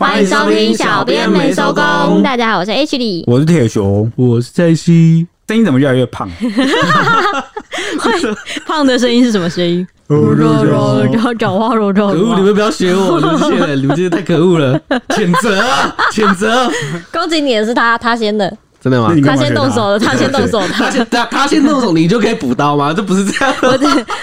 欢迎收听小编没收工。大家好，我是 H 李，我是铁熊，我是蔡西。声音怎么越来越胖？胖的声音是什么声音？肉肉肉，然后讲话肉肉。可恶！你们不要学我，你们这些人你们真的太可恶了！谴责啊！谴责！攻击你的是他，他先的。真的吗？他先动手了，他先动手，他先他他先动手，你就可以补刀吗？这不是这样。我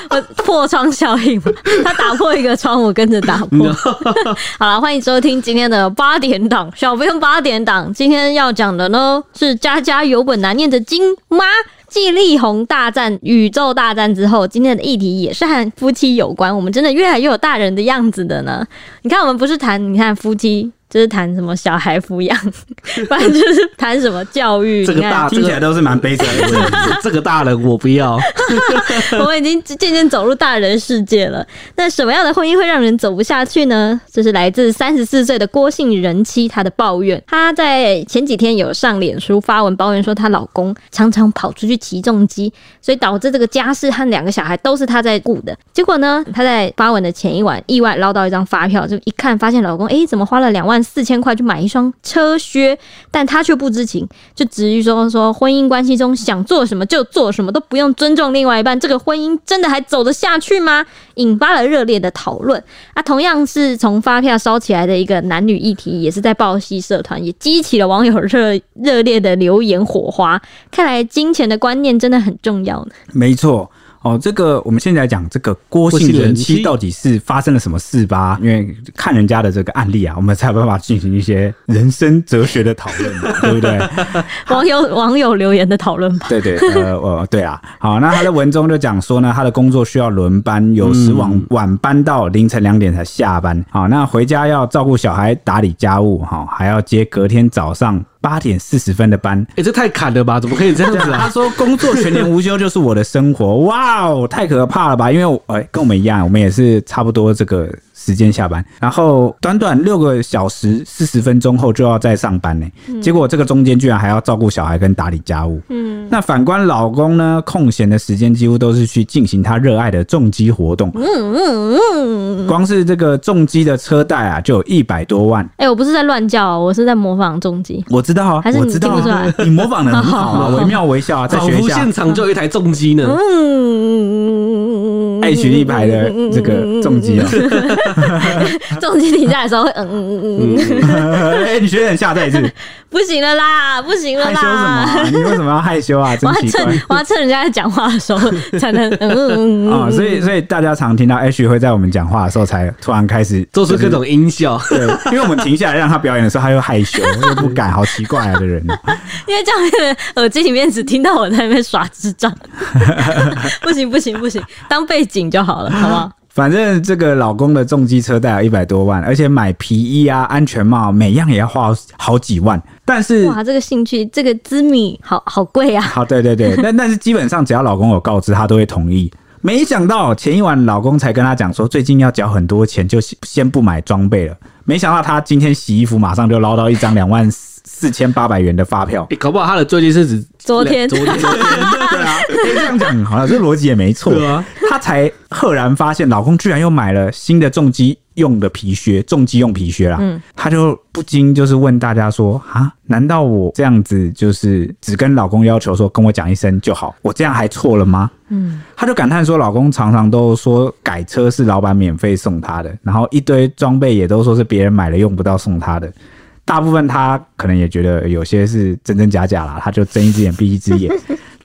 我破窗效应嘛，他打破一个窗，我跟着打破。好了，欢迎收听今天的八点档，小编八点档。今天要讲的呢是家家有本难念的经吗？继力宏大战宇宙大战之后，今天的议题也是和夫妻有关。我们真的越来越有大人的样子的呢。你看，我们不是谈你看夫妻。就是谈什么小孩抚养，反正就是谈什么教育。这个大听起来都是蛮悲惨的问题。这个大人我不要。我们已经渐渐走入大人世界了。那什么样的婚姻会让人走不下去呢？这是来自三十四岁的郭姓人妻她的抱怨。她在前几天有上脸书发文抱怨说，她老公常常跑出去骑重机，所以导致这个家事和两个小孩都是她在顾的。结果呢，她在发文的前一晚意外捞到一张发票，就一看发现老公哎、欸，怎么花了两万。四千块去买一双车靴，但他却不知情，就质疑说说婚姻关系中想做什么就做什么，都不用尊重另外一半，这个婚姻真的还走得下去吗？引发了热烈的讨论。啊，同样是从发票烧起来的一个男女议题，也是在报系社团也激起了网友热热烈的留言火花。看来金钱的观念真的很重要呢。没错。哦，这个我们现在来讲这个郭姓人妻到底是发生了什么事吧？因为看人家的这个案例啊，我们才有办法进行一些人生哲学的讨论，对不对？网友网友留言的讨论吧。对对，呃，我 对啊。好，那他的文中就讲说呢，他的工作需要轮班，有时晚晚班到凌晨两点才下班。好，那回家要照顾小孩、打理家务，哈，还要接隔天早上。八点四十分的班，哎、欸，这太砍了吧？怎么可以这样子啊？他说工作全年无休就是我的生活，哇哦，太可怕了吧？因为我，哎，跟我们一样，我们也是差不多这个。时间下班，然后短短六个小时四十分钟后就要再上班呢。嗯、结果这个中间居然还要照顾小孩跟打理家务。嗯，那反观老公呢，空闲的时间几乎都是去进行他热爱的重机活动。嗯嗯嗯，光是这个重机的车贷啊，就有一百多万。哎、欸，我不是在乱叫，我是在模仿重机。我知道啊，还是你听不出来？我知道啊、你模仿的很好啊，惟妙惟肖啊，在学校现场就有一台重机呢。嗯，爱群一排的这个重机啊。重机停下来的时候会嗯嗯嗯嗯，哎，你学得很像，再一次，不行了啦，不行了啦！害羞什么、啊？你为什么要害羞啊？真奇怪！我要趁我要趁人家在讲话的时候才能 嗯嗯嗯啊、哦！所以所以大家常听到 H 会在我们讲话的时候才突然开始做出各种音效，对，因为我们停下来让他表演的时候，他又害羞又不敢，好奇怪啊的人。因为这样耳机里面只听到我在那边耍智障，不行不行不行，当背景就好了，好不好？反正这个老公的重机车贷有一百多万，而且买皮衣啊、安全帽，每样也要花好几万。但是哇，这个兴趣，这个滋米好好贵啊！好，对对对，但但是基本上只要老公有告知，他都会同意。没想到前一晚老公才跟他讲说，最近要缴很多钱，就先不买装备了。没想到他今天洗衣服，马上就捞到一张两万四千八百元的发票。搞不好他的最近是指昨天，昨天，昨天，对啊，可以这样讲，好像，这逻辑也没错。对啊，他才赫然发现，老公居然又买了新的重机用的皮靴，重机用皮靴啦。嗯，他就不禁就是问大家说：啊，难道我这样子就是只跟老公要求说跟我讲一声就好？我这样还错了吗？嗯，他就感叹说，老公常常都说改车是老板免费送他的，然后一堆装备也都说是别人买了用不到送他的。大部分他可能也觉得有些是真真假假啦，他就睁一只眼闭一只眼。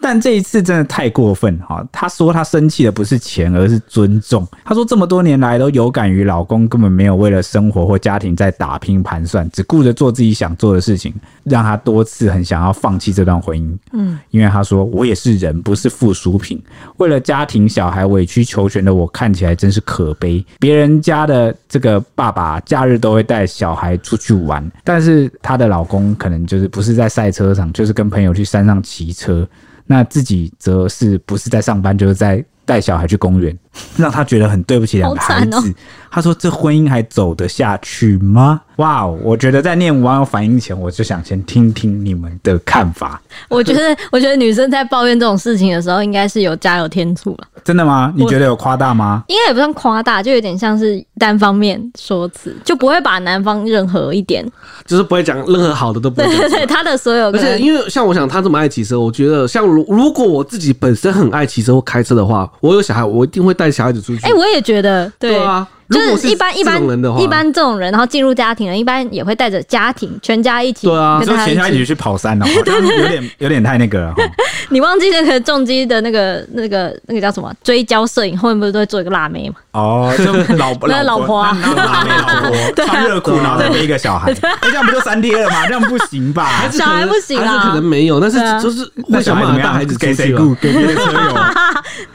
但这一次真的太过分哈！他说他生气的不是钱，而是尊重。他说这么多年来都有感于老公根本没有为了生活或家庭在打拼盘算，只顾着做自己想做的事情，让他多次很想要放弃这段婚姻。嗯，因为他说我也是人，不是附属品。为了家庭小孩委曲求全的我，看起来真是可悲。别人家的这个爸爸假日都会带小孩出去玩，但是她的老公可能就是不是在赛车场，就是跟朋友去山上骑车。那自己则是不是在上班，就是在带小孩去公园，让他觉得很对不起两个孩子。他说：“这婚姻还走得下去吗？”哇哦，我觉得在念网友反应前，我就想先听听你们的看法。我觉得，我觉得女生在抱怨这种事情的时候，应该是有加油添醋了。真的吗？你觉得有夸大吗？应该也不算夸大，就有点像是单方面说辞，就不会把男方任何一点，就是不会讲任何好的都不会。对对对，他的所有，而且因为像我想他这么爱骑车，我觉得像如如果我自己本身很爱骑车或开车的话，我有小孩，我一定会带小孩子出去。哎、欸，我也觉得，对，对啊。就是一般一般一般这种人，然后进入家庭了，一般也会带着家庭全家一起。对啊，就全家一起去跑山 哦，有点有点太那个了。你忘记那个重机的那个那个那个叫什么追焦摄影，后面不是都会做一个辣妹吗？哦，就老婆 那老婆啊，辣妹老婆穿热裤，然后再背一个小孩，那这样不就三贴了吗？这样不行吧？小孩不行啊，可能没有，但是就是那小孩怎么样？孩子给谁顾？给别的车友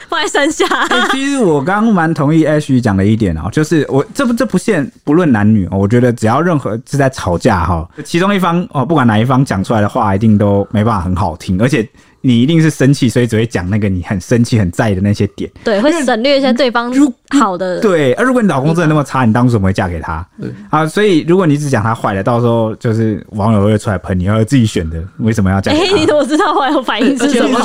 放在山下。其实我刚刚蛮同意 Ash 讲的一点哦，就是是我这不这不限不论男女，我觉得只要任何是在吵架哈，其中一方哦，不管哪一方讲出来的话，一定都没办法很好听，而且。你一定是生气，所以只会讲那个你很生气、很在意的那些点。对，会省略一下对方好的。对，而如果你老公真的那么差，你当初怎么会嫁给他？对啊，所以如果你只讲他坏的，到时候就是网友会出来喷你，要自己选的，为什么要嫁给他？哎，你怎么知道网友反应是什么？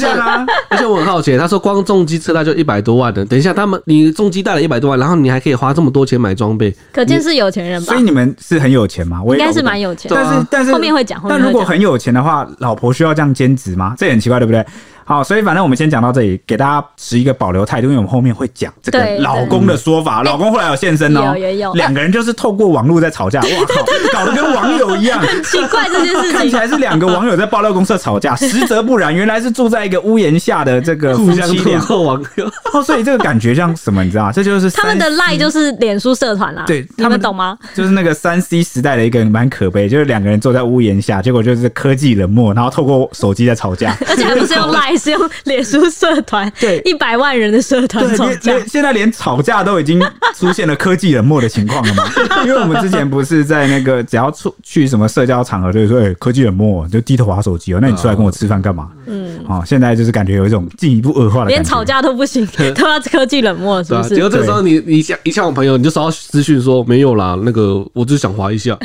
而且我很好奇，他说光重机车贷就一百多万的，等一下他们你重机贷了一百多万，然后你还可以花这么多钱买装备，可见是有钱人吧？所以你们是很有钱吗？我应该是蛮有钱，但是但是后面会讲。但如果很有钱的话，老婆需要这样兼职吗？这很奇怪，对不对？that. 好，所以反正我们先讲到这里，给大家持一个保留态度，因为我们后面会讲这个老公的说法。老公后来有现身哦，有有有，两个人就是透过网络在吵架，哇 靠，搞得跟网友一样，奇怪这件事情，看起来是两个网友在爆料公社吵架，实则不然，原来是住在一个屋檐下的这个 夫妻俩网友。哦，所以这个感觉像什么？你知道吗？这就是他们的赖就是脸书社团啦。对，他们懂吗？就是那个三 C 时代的一个蛮可悲，就是两个人坐在屋檐下，结果就是科技冷漠，然后透过手机在吵架，而且还不是用赖，是用脸。书社团对一百万人的社团吵架，现在连吵架都已经出现了科技冷漠的情况了嘛？因为我们之前不是在那个只要出去什么社交场合，就是说哎科技冷漠，就低头滑手机哦。那你出来跟我吃饭干嘛？嗯，哦，现在就是感觉有一种进一步恶化的，连吵架都不行，都要科技冷漠，是不是？结果这时候你你想一向我朋友，你就收到私讯说没有啦，那个我只是想滑一下，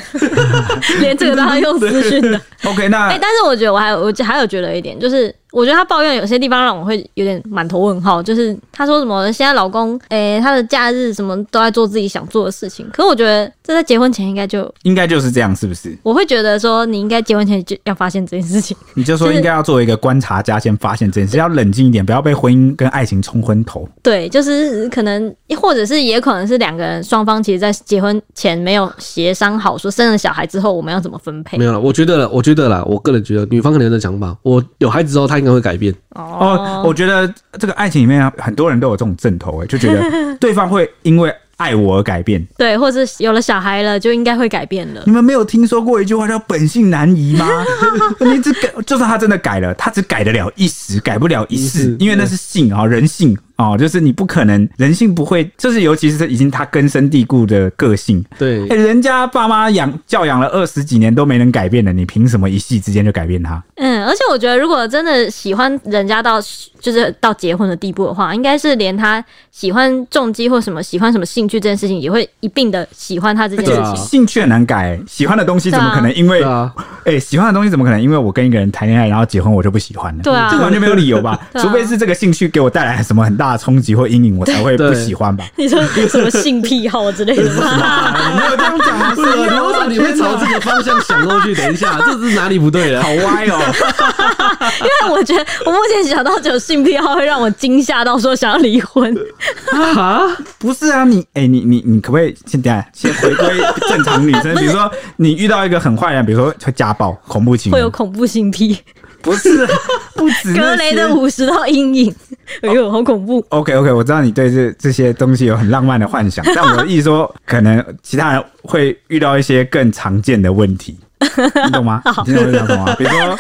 连这个都要用私讯的。OK，那哎，但是我觉得我还有我还有觉得一点就是。我觉得他抱怨有些地方让我会有点满头问号，就是他说什么现在老公，诶、欸，他的假日什么都在做自己想做的事情。可是我觉得这在结婚前应该就应该就是这样，是不是？我会觉得说你应该结婚前就要发现这件事情。你就说应该要作为一个观察家先发现这件事，要冷静一点，不要被婚姻跟爱情冲昏头。对，就是可能，或者是也可能是两个人双方其实在结婚前没有协商好，说生了小孩之后我们要怎么分配。没有了，我觉得了，我觉得啦，我个人觉得女方可能有的想法，我有孩子之后他应该会改变。哦，我觉得这个爱情里面很多人都有这种阵头，哎，就觉得 对方会因为爱我而改变，对，或者是有了小孩了就应该会改变了。你们没有听说过一句话叫“本性难移”吗？你只改，就算他真的改了，他只改得了一时，改不了一世，因为那是性啊，人性。哦，就是你不可能，人性不会，就是尤其是已经他根深蒂固的个性。对，欸、人家爸妈养教养了二十几年都没能改变的，你凭什么一夕之间就改变他？嗯，而且我觉得，如果真的喜欢人家到就是到结婚的地步的话，应该是连他喜欢重击或什么喜欢什么兴趣这件事情，也会一并的喜欢他这件事情。啊、兴趣很难改，喜欢的东西怎么可能因为？哎、啊欸，喜欢的东西怎么可能因为我跟一个人谈恋爱然后结婚我就不喜欢了？对啊，这完全没有理由吧？啊、除非是这个兴趣给我带来什么很大。大冲击或阴影，我才会不喜欢吧？你说有什么性癖好之类的吗？没有这样讲，是为什么你会朝这个方向想过去？等一下，这是哪里不对了？好歪哦！因为我觉得我目前想到只有性癖好会让我惊吓到，说想要离婚啊？不是啊，你哎、欸，你你你可不可以先等下先回归正常女生？比如说你遇到一个很坏人，比如说会家暴、恐怖情人，会有恐怖性癖。不是，不止格雷的五十道阴影，哎呦，好恐怖！OK OK，我知道你对这这些东西有很浪漫的幻想，但我的意思说，可能其他人会遇到一些更常见的问题，你懂吗？你懂我讲什么吗？比如说，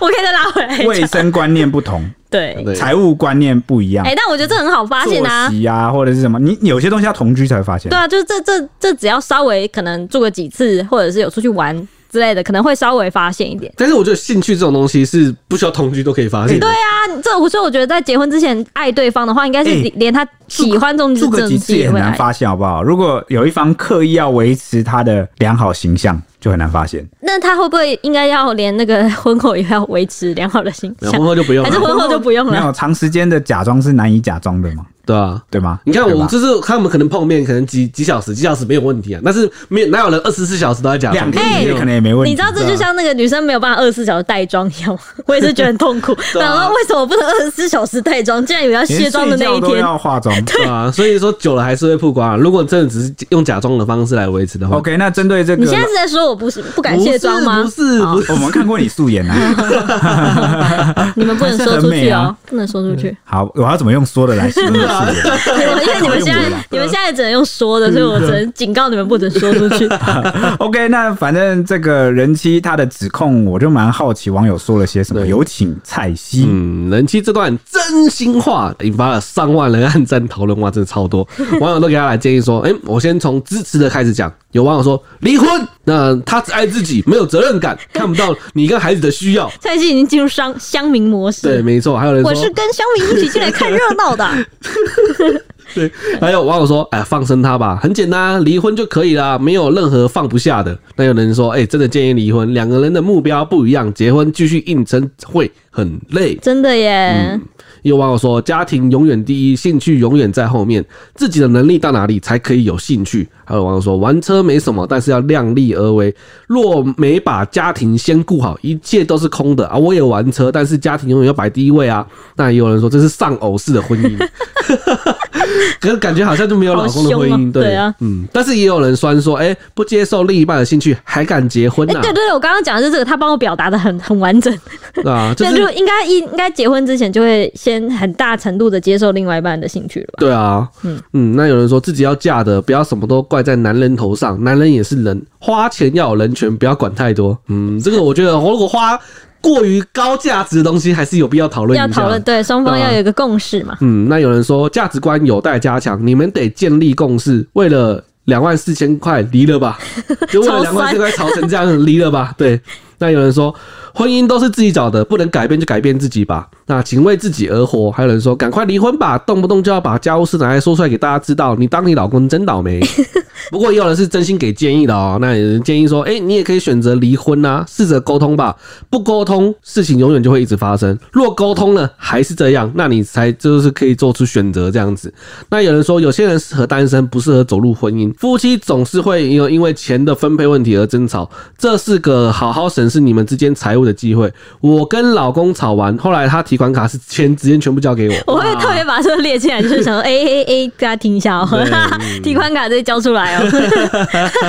我可以再拉回来，卫生观念不同，对，财务观念不一样。哎，但我觉得这很好发现啊，作息啊，或者是什么，你有些东西要同居才会发现。对啊，就是这这这，只要稍微可能住个几次，或者是有出去玩。之类的，可能会稍微发现一点。但是我觉得兴趣这种东西是不需要同居都可以发现的。对啊，这我所以我觉得在结婚之前爱对方的话，应该是连他喜欢这种住个几次也很难发现，好不好？如果有一方刻意要维持他的良好形象。就很难发现。那他会不会应该要连那个婚后也要维持良好的形象？婚后就不用了，还是婚后就不用了？没有长时间的假装是难以假装的吗？对啊，对吗？你看我就是他们可能碰面，可能几几小时，几小时没有问题啊。但是没有哪有人二十四小时都在假装？两天可能也没问题。你知道这就像那个女生没有办法二十四小时带妆一样，我也是觉得很痛苦。然后为什么不能二十四小时带妆？竟然有要卸妆的那一天要化妆，对啊。所以说久了还是会曝光啊。如果真的只是用假装的方式来维持的话，OK。那针对这个，你现在是在说我不是不敢卸妆吗？不是，不是，我们看过你素颜啊。你们不能说出去哦，不能说出去。好，我要怎么用说的来形容 因为你们现在你们现在只能用说的，所以我只能警告你们不准说出去。OK，那反正这个人妻她的指控，我就蛮好奇网友说了些什么。有请蔡西。嗯，人妻这段真心话引发了上万人按赞讨论，哇，真的超多网友都给他来建议说，哎、欸，我先从支持的开始讲。有网友说离婚，那他只爱自己，没有责任感，看不到你跟孩子的需要。蔡西已经进入乡乡民模式。对，没错。还有人说，我是跟乡民一起进来看热闹的。对，还有网友说：“哎，放生他吧，很简单，离婚就可以了，没有任何放不下的。”那有人说：“哎，真的建议离婚，两个人的目标不一样，结婚继续硬撑会很累。”真的耶。嗯有网友说：“家庭永远第一，兴趣永远在后面。自己的能力到哪里才可以有兴趣？”还有网友说：“玩车没什么，但是要量力而为。若没把家庭先顾好，一切都是空的啊！我也玩车，但是家庭永远要摆第一位啊！”那也有人说：“这是丧偶式的婚姻。” 可是感觉好像就没有老公的婚姻，对，对啊，嗯。但是也有人酸说：“哎、欸，不接受另一半的兴趣，还敢结婚、啊？”哎、欸，对对对，我刚刚讲的是这个，他帮我表达的很很完整，啊，就是就应该应应该结婚之前就会先很大程度的接受另外一半的兴趣了吧？对啊，嗯嗯。那有人说自己要嫁的，不要什么都怪在男人头上，男人也是人，花钱要有人权，不要管太多。嗯，这个我觉得，我如果花过于高价值的东西，还是有必要讨论一下。要讨论，对，双方要有一个共识嘛。嗯，那有人说价值观有待加强，你们得建立共识。为了两万四千块离了吧，就为了两万四千块吵成这样离了吧。对，那有人说。婚姻都是自己找的，不能改变就改变自己吧。那请为自己而活。还有人说，赶快离婚吧，动不动就要把家务事拿来说出来给大家知道。你当你老公真倒霉。不过也有人是真心给建议的哦。那有人建议说，哎、欸，你也可以选择离婚啊，试着沟通吧。不沟通，事情永远就会一直发生。若沟通了还是这样，那你才就是可以做出选择这样子。那有人说，有些人适合单身，不适合走入婚姻。夫妻总是会因为因为钱的分配问题而争吵，这是个好好审视你们之间财务的机会。我跟老公吵完，后来他提款卡是钱直接全部交给我。我会特别把这个列进来，就是想说，哎哎哎，大家听一下哦，提款卡直接交出来哦。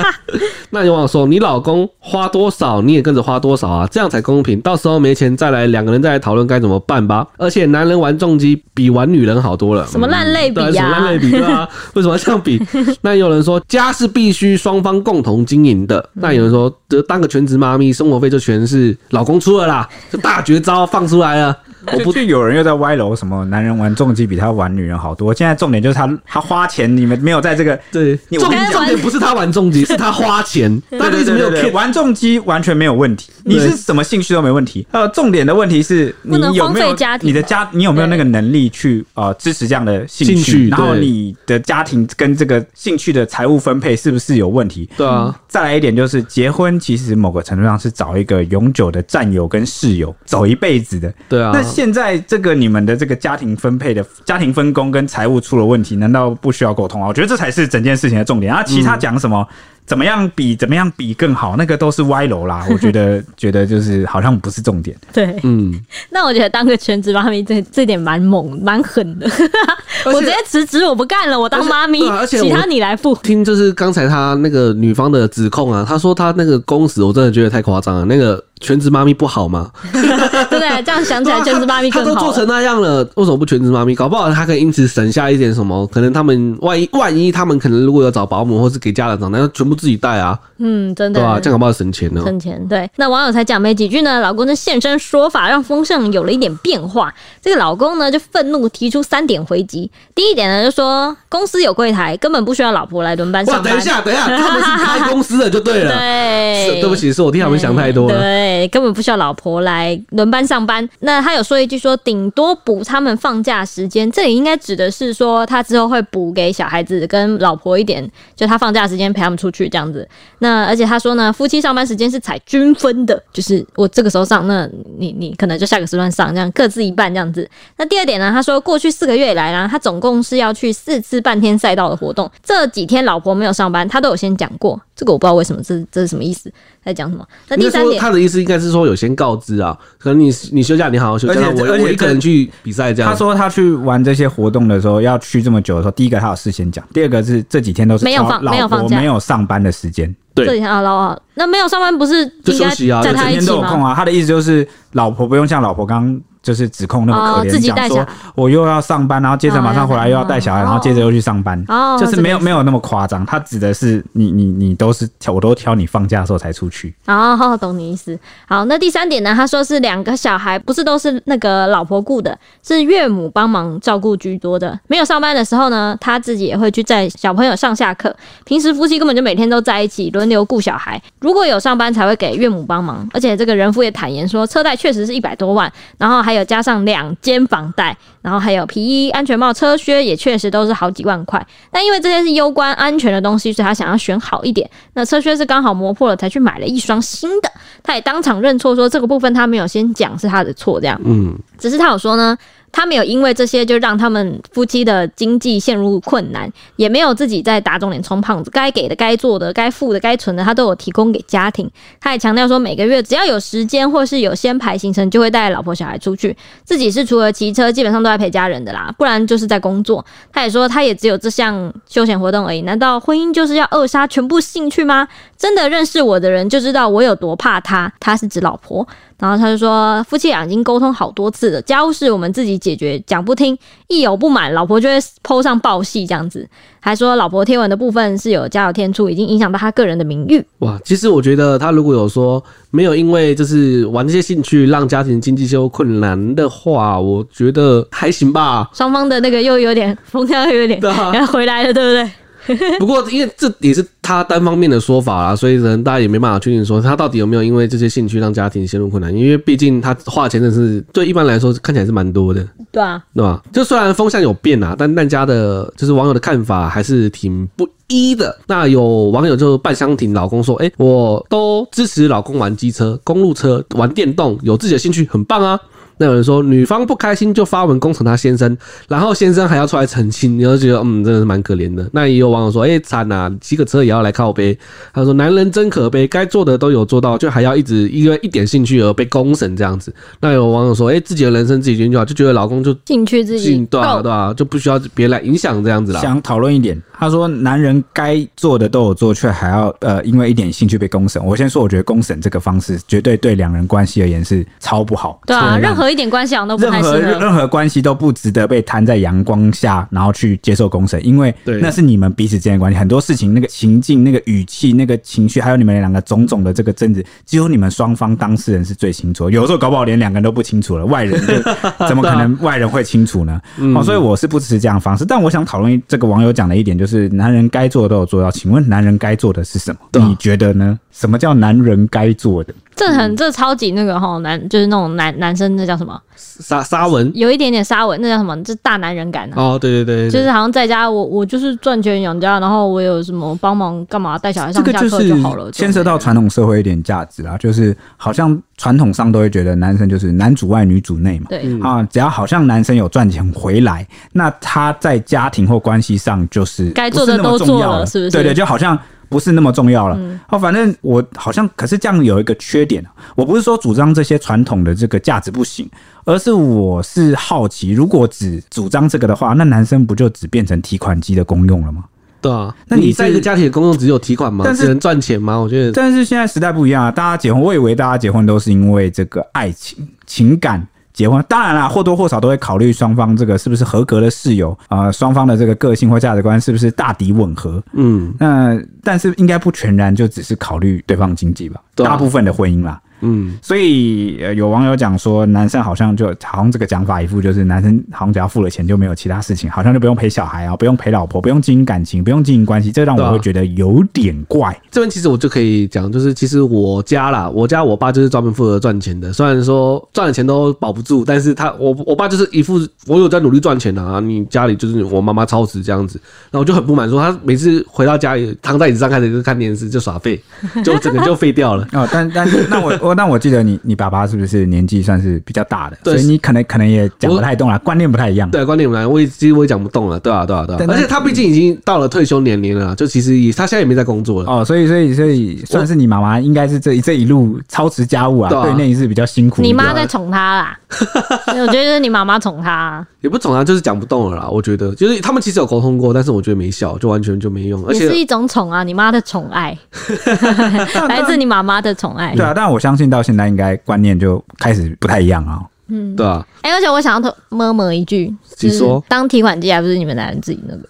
那有网友说，你老公花多少，你也跟着花多少啊，这样才公平。到时候没钱再来，两个人再来讨论该怎么办吧。而且男人玩重机比玩女人好多了。什么烂类比呀？什么烂类比？对啊，为什么要这样比？那有人说，家是必须双方共同经营的。那有人说，这当个全职妈咪，生活费就全是老公出了啦，这大绝招放出来了。我不就有人又在歪楼什么男人玩重机比他玩女人好多。现在重点就是他他花钱，你们没有在这个对。重点重点不是他玩重机，是他花钱。他一直没有骗。玩重机完全没有问题，你是什么兴趣都没问题。呃，重点的问题是你有没有你的家，你有没有那个能力去呃支持这样的兴趣？然后你的家庭跟这个兴趣的财务分配是不是有问题？对啊。再来一点就是结婚，其实某个程度上是找一个永久的战友跟室友，走一辈子的。对啊。那现在这个你们的这个家庭分配的家庭分工跟财务出了问题，难道不需要沟通啊？我觉得这才是整件事情的重点啊！其他讲什么？怎么样比怎么样比更好？那个都是歪楼啦。我觉得觉得就是好像不是重点。对，嗯。那我觉得当个全职妈咪这这点蛮猛蛮狠的。我直接辞职，我不干了，我当妈咪，而且其他你来付。听就是刚才他那个女方的指控啊，他说他那个工时，我真的觉得太夸张了。那个。全职妈咪不好吗？对不对？这样想起来，全职妈咪更好。他都做成那样了，为什么不全职妈咪？搞不好他可以因此省下一点什么？可能他们万一万一他们可能如果有找保姆或是给家长长，那全部自己带啊。嗯，真的，对啊，这样好不好省钱呢？省钱。对，那网友才讲没几句呢，老公的现身说法，让风向有了一点变化。这个老公呢，就愤怒提出三点回击。第一点呢，就说公司有柜台，根本不需要老婆来轮班上班。哇，等一下，等一下，他们是开公司的就对了。对，对不起，是我替他们想太多了。对，根本不需要老婆来轮班上班。那他有说一句说，顶多补他们放假时间，这里应该指的是说他之后会补给小孩子跟老婆一点，就他放假时间陪他们出去这样子。那而且他说呢，夫妻上班时间是采均分的，就是我这个时候上，那你你可能就下个时段上，这样各自一半这样子。那第二点呢，他说过去四个月以来呢，他总共是要去四次半天赛道的活动，这几天老婆没有上班，他都有先讲过。这个我不知道为什么，这这是什么意思？在讲什么？那第三点，他的意思应该是说有先告知啊，可能你你休假你好好休假，我我一个人去比赛这样。他说他去玩这些活动的时候要去这么久的时候，第一个他有事先讲，第二个是这几天都是没有放没有放假，没有上班的时间。对，这几天啊，老啊，那没有上班不是就休息啊？在他一天都有空啊。他的意思就是老婆不用像老婆刚。就是指控那么可怜，讲、哦、说我又要上班，然后接着马上回来又要带小孩，哦、然后接着又去上班，哦、就是没有没有那么夸张。他指的是你你你都是挑，我都挑你放假的时候才出去。哦，好好懂你意思。好，那第三点呢？他说是两个小孩不是都是那个老婆雇的，是岳母帮忙照顾居多的。没有上班的时候呢，他自己也会去载小朋友上下课。平时夫妻根本就每天都在一起轮流顾小孩。如果有上班才会给岳母帮忙。而且这个人夫也坦言说，车贷确实是一百多万，然后还。还有加上两间房贷，然后还有皮衣、安全帽、车靴，也确实都是好几万块。但因为这些是攸关安全的东西，所以他想要选好一点。那车靴是刚好磨破了，才去买了一双新的。他也当场认错，说这个部分他没有先讲是他的错，这样。嗯，只是他有说呢。他没有因为这些就让他们夫妻的经济陷入困难，也没有自己在打肿脸充胖子，该给的、该做的、该付的、该存的，他都有提供给家庭。他也强调说，每个月只要有时间或是有先排行程，就会带老婆小孩出去。自己是除了骑车，基本上都在陪家人的啦，不然就是在工作。他也说，他也只有这项休闲活动而已。难道婚姻就是要扼杀全部兴趣吗？真的认识我的人就知道我有多怕他。他是指老婆。然后他就说，夫妻俩已经沟通好多次了，家务事我们自己解决，讲不听，一有不满，老婆就会 po 上报戏这样子，还说老婆贴文的部分是有加有添出，已经影响到他个人的名誉。哇，其实我觉得他如果有说没有因为就是玩这些兴趣让家庭经济受困难的话，我觉得还行吧。双方的那个又有点风调又有点，然后、啊、回来了，对不对？不过，因为这也是他单方面的说法啦，所以人大家也没办法确定说他到底有没有因为这些兴趣让家庭陷入困难。因为毕竟他花钱的是对一般来说看起来是蛮多的，对啊，对吧？就虽然风向有变啊，但大家的就是网友的看法还是挺不一的。那有网友就半相挺老公说：“哎，我都支持老公玩机车、公路车、玩电动，有自己的兴趣，很棒啊。”那有人说女方不开心就发文攻城她先生，然后先生还要出来澄清，你就觉得嗯，真的是蛮可怜的。那也有网友说，哎、欸，惨呐，骑个车也要来靠背。他说男人真可悲，该做的都有做到，就还要一直因为一点兴趣而被公审这样子。那有网友说，哎、欸，自己的人生自己决定就好，就觉得老公就兴趣自己对啊对啊，就不需要别人来影响这样子啦。想讨论一点，他说男人该做的都有做，却还要呃因为一点兴趣被公审。我先说，我觉得公审这个方式绝对对两人关系而言是超不好。对啊，任何。一点关系都不任何任何关系都不值得被摊在阳光下，然后去接受公审，因为那是你们彼此之间的关系。很多事情，那个情境、那个语气、那个情绪，还有你们两个种种的这个争执，只有你们双方当事人是最清楚。有时候搞不好连两个人都不清楚了，外人 怎么可能外人会清楚呢？哦，所以我是不支持这样的方式。但我想讨论这个网友讲的一点，就是男人该做的都有做到。请问男人该做的是什么？你觉得呢？什么叫男人该做的？这很这超级那个哈男，就是那种男男生，那叫什么沙沙文，有一点点沙文，那叫什么？这大男人感、啊、哦，对对对，对，就是好像在家我我就是赚钱养家，然后我有什么帮忙干嘛带小孩上下课就好了。牵涉到传统社会一点价值啊，就是好像传统上都会觉得男生就是男主外女主内嘛，对啊，只要好像男生有赚钱回来，那他在家庭或关系上就是该做的都做了，是不是？对对，就好像。不是那么重要了。好，反正我好像，可是这样有一个缺点。我不是说主张这些传统的这个价值不行，而是我是好奇，如果只主张这个的话，那男生不就只变成提款机的功用了吗？对啊，那你在一个家庭的功用只有提款吗？但是只能赚钱吗？我觉得，但是现在时代不一样啊，大家结婚，我以为大家结婚都是因为这个爱情、情感。结婚。当然啦，或多或少都会考虑双方这个是不是合格的室友啊，呃、双方的这个个性或价值观是不是大抵吻合。嗯，那但是应该不全然就只是考虑对方经济吧，啊、大部分的婚姻啦。嗯，所以有网友讲说，男生好像就好像这个讲法一副就是男生好像只要付了钱就没有其他事情，好像就不用陪小孩啊，不用陪老婆，不用经营感情，不用经营关系，这让我会觉得有点怪。这边其实我就可以讲，就是其实我家啦，我家我爸就是专门负责赚钱的，虽然说赚的钱都保不住，但是他我我爸就是一副我有在努力赚钱的啊，你家里就是我妈妈操持这样子，那我就很不满，说他每次回到家里躺在椅子上开始就看电视就耍废，就整个就废掉了哦。但但那我我。但我记得你，你爸爸是不是年纪算是比较大的？所以你可能可能也讲不太动了，观念不太一样。对，观念不太，我也其实我也讲不动了，对啊，对啊，对啊。而且他毕竟已经到了退休年龄了，就其实也他现在也没在工作了哦，所以所以所以算是你妈妈应该是这这一路操持家务啊，对内是比较辛苦。你妈在宠他啦，我觉得是你妈妈宠他，也不宠他，就是讲不动了啦。我觉得就是他们其实有沟通过，但是我觉得没效，就完全就没用。而且是一种宠啊，你妈的宠爱，来自你妈妈的宠爱。对啊，但我相信到现在应该。观念就开始不太一样啊。嗯，对啊。哎，而且我想要摸摸一句，你说当提款机还不是你们男人自己那个，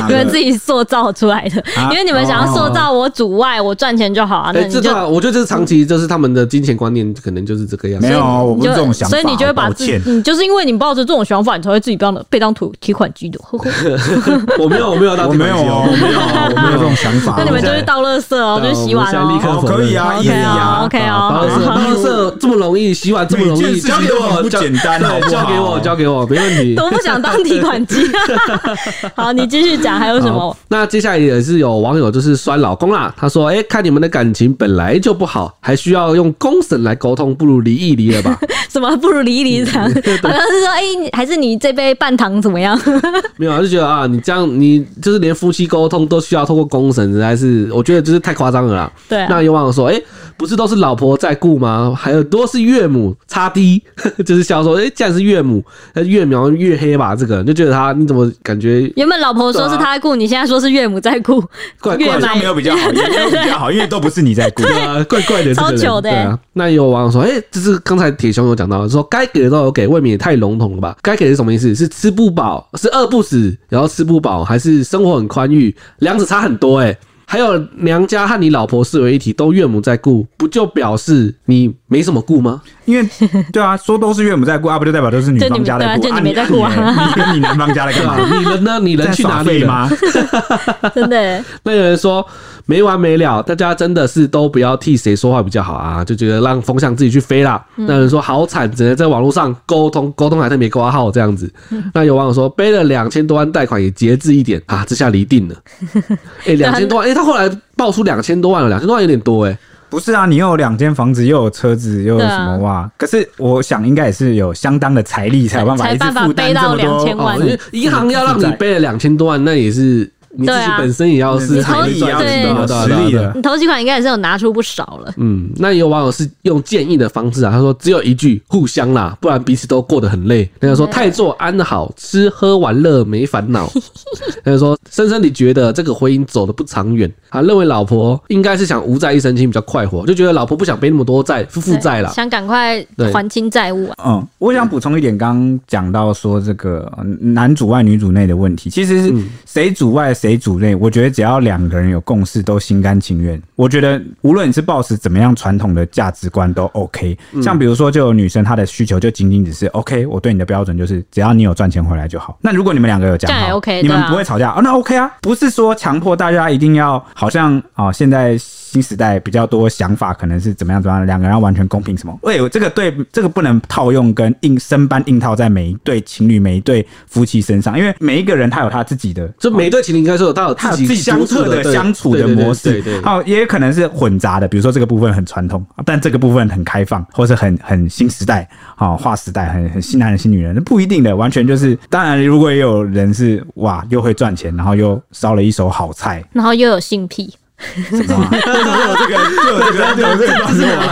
你们自己塑造出来的，因为你们想要塑造我主外，我赚钱就好啊。那你就我觉得这是长期，就是他们的金钱观念可能就是这个样子。没有，我不是这种想法。所以你就会把自己，你就是因为你抱着这种想法，你才会自己被当被当提提款机的。我没有，我没有当提款机，我没有，我没有，我没有这种想法。那你们就是倒垃圾哦，就是洗碗哦，可以啊，可以啊，OK 啊，倒垃圾，倒垃圾这么容易，洗碗这么容易，交给我，不简单，交给我。交给我，没问题。都不想当提款机。好，你继续讲，还有什么？那接下来也是有网友就是酸老公啦。他说：“哎、欸，看你们的感情本来就不好，还需要用公审来沟通，不如离一离了吧？” 什么？不如离一离？这样好像是说，哎、欸，还是你这杯半糖怎么样？没有，啊，就觉得啊，你这样，你就是连夫妻沟通都需要通过公审，实在是我觉得就是太夸张了啦。对、啊。那有网友说：“哎、欸，不是都是老婆在顾吗？还有多是岳母擦低，就是笑说，哎、欸，既然是岳母。”越描越黑吧，这个就觉得他你怎么感觉？原本老婆说是他在顾，啊、你现在说是岳母在顾，怪 怪的，没有比较好，也没有比较好，因为都不是你在顾，对啊，怪怪的，超糗的。对啊，那有网友说，哎、欸，这是刚才铁雄有讲到，说该给的都有给，未免也太笼统了吧？该给的是什么意思？是吃不饱，是饿不死，然后吃不饱，还是生活很宽裕？两者差很多哎、欸。还有娘家和你老婆视为一体，都岳母在顾，不就表示你没什么顾吗？因为对啊，说都是岳母在顾啊，不就代表都是女方家在顾？就你没在顾啊，你跟你男方家在干嘛？你人呢？你人去哪里了吗？真的？那有人说。没完没了，大家真的是都不要替谁说话比较好啊，就觉得让风向自己去飞啦。那有人说好惨，只能在网络上沟通，沟通还特别挂号这样子。那有网友说背了两千多万贷款也节制一点啊，这下离定了。哎、欸，两千多万，哎、欸，他后来爆出两千多万了，两千多万有点多哎、欸。不是啊，你又有两间房子，又有车子，又有什么哇？啊、可是我想应该也是有相当的财力才有办法一直负担这么多。哦、因为银行要让你背了两千多万，那也是。你自己本身也要是财力要有实力的，你头几款应该也是有拿出不少了。嗯，那有网友是用建议的方式啊，他说只有一句互相啦，不然彼此都过得很累。他说太做安好，吃喝玩乐没烦恼。他 说深深地觉得这个婚姻走得不长远，他认为老婆应该是想无债一身轻比较快活，就觉得老婆不想背那么多债负债了，想赶快还清债务啊。嗯，我想补充一点，刚刚讲到说这个男主外女主内的问题，其实是谁主外谁。谁主内？我觉得只要两个人有共识，都心甘情愿。我觉得无论你是抱持怎么样传统的价值观都 OK。像比如说，就有女生她的需求就仅仅只是 OK，我对你的标准就是只要你有赚钱回来就好。那如果你们两个有讲好，OK，你们不会吵架啊？那 OK 啊，不是说强迫大家一定要好像啊，现在。新时代比较多想法，可能是怎么样怎么样，两个人要完全公平什么？喂，这个对，这个不能套用跟硬生搬硬套在每一对情侣、每一对夫妻身上，因为每一个人他有他自己的，就每一对情侣应该说他有他有自己独特的相处的模式，好，也可能是混杂的，比如说这个部分很传统，但这个部分很开放，或是很很新时代，好，划时代，很很新男人新女人，不一定的，完全就是，当然如果也有人是哇，又会赚钱，然后又烧了一手好菜，然后又有性癖。什么、啊？有这个？就有这个？就有这个？是我来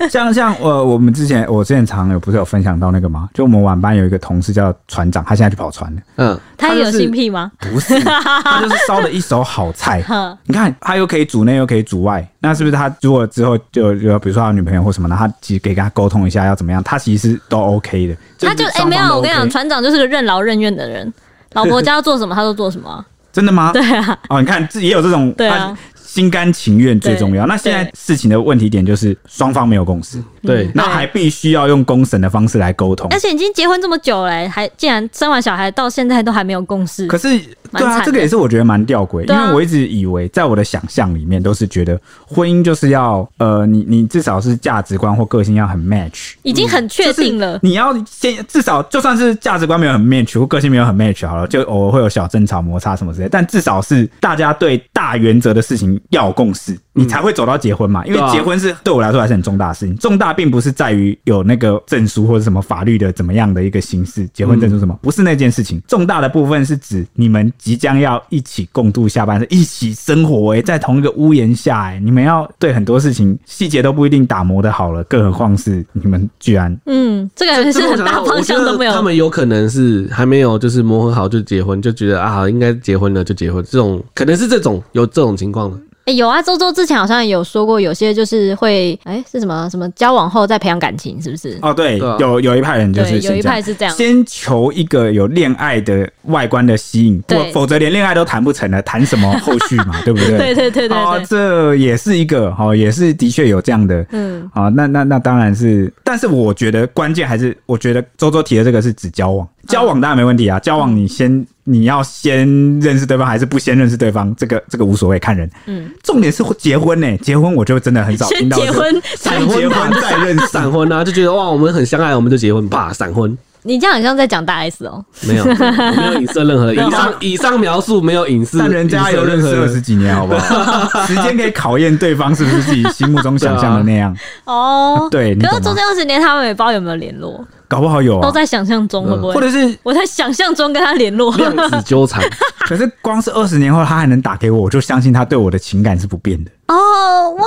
的。像像我我们之前我之前常有不是有分享到那个吗？就我们晚班有一个同事叫船长，他现在去跑船了。嗯，他也有性癖吗？不是，他就是烧了一手好菜。你看，他又可以煮内又可以煮外，那是不是他如果之后就就比如说他女朋友或什么的，他其实可以跟他沟通一下要怎么样，他其实都 OK 的。他就哎、没有，我跟你讲，船长就是个任劳任怨的人，老婆家要做什么他都做什么。真的吗？对啊。哦，你看，自己也有这种。对啊。心甘情愿最重要。那现在事情的问题点就是双方没有共识，对，那还必须要用公审的方式来沟通。而且已经结婚这么久了，还竟然生完小孩到现在都还没有共识。可是，对啊，这个也是我觉得蛮吊诡，因为我一直以为，在我的想象里面都是觉得婚姻就是要呃，你你至少是价值观或个性要很 match，已经很确定了。你要先至少就算是价值观没有很 match 或个性没有很 match 好了，就偶尔会有小争吵摩擦什么之类，但至少是大家对大原则的事情要有共识。你才会走到结婚嘛？因为结婚是对我来说还是很重大的事情。重大并不是在于有那个证书或者什么法律的怎么样的一个形式，结婚证书什么，不是那件事情。重大的部分是指你们即将要一起共度下半生，一起生活，哎，在同一个屋檐下，哎，你们要对很多事情细节都不一定打磨的好了，更何况是你们居然，嗯，这个还是很大方向都没有。他们有可能是还没有就是磨合好就结婚，就觉得啊，应该结婚了就结婚，这种可能是这种有这种情况的。哎、欸，有啊，周周之前好像有说过，有些就是会，哎、欸，是什么什么交往后再培养感情，是不是？哦，对，有有一派人就是有一派是这样，先求一个有恋爱的外观的吸引，对，否则连恋爱都谈不成了，谈什么后续嘛，对不对？对对对对，哦，这也是一个，哦，也是的确有这样的，嗯，啊，那那那当然是，但是我觉得关键还是，我觉得周周提的这个是指交往，交往当然没问题啊，交往你先。你要先认识对方还是不先认识对方？这个这个无所谓，看人。嗯，重点是结婚呢、欸，结婚我就真的很少听到结婚，闪婚再认识闪婚啊，就觉得哇，我们很相爱，我们就结婚吧，闪婚。你这样好像在讲大 S 哦，没有，没有影射任何 以上以上描述没有影射，但人家有认识二十几年，好不好？时间可以考验对方是不是自己心目中想象的那样。哦，对，可是中间二十年，他们也不知道有没有联络。搞不好有啊，都在想象中，会不会？或者是我在想象中跟他联络，量子纠缠。可是光是二十年后他还能打给我，我就相信他对我的情感是不变的。哦，哇，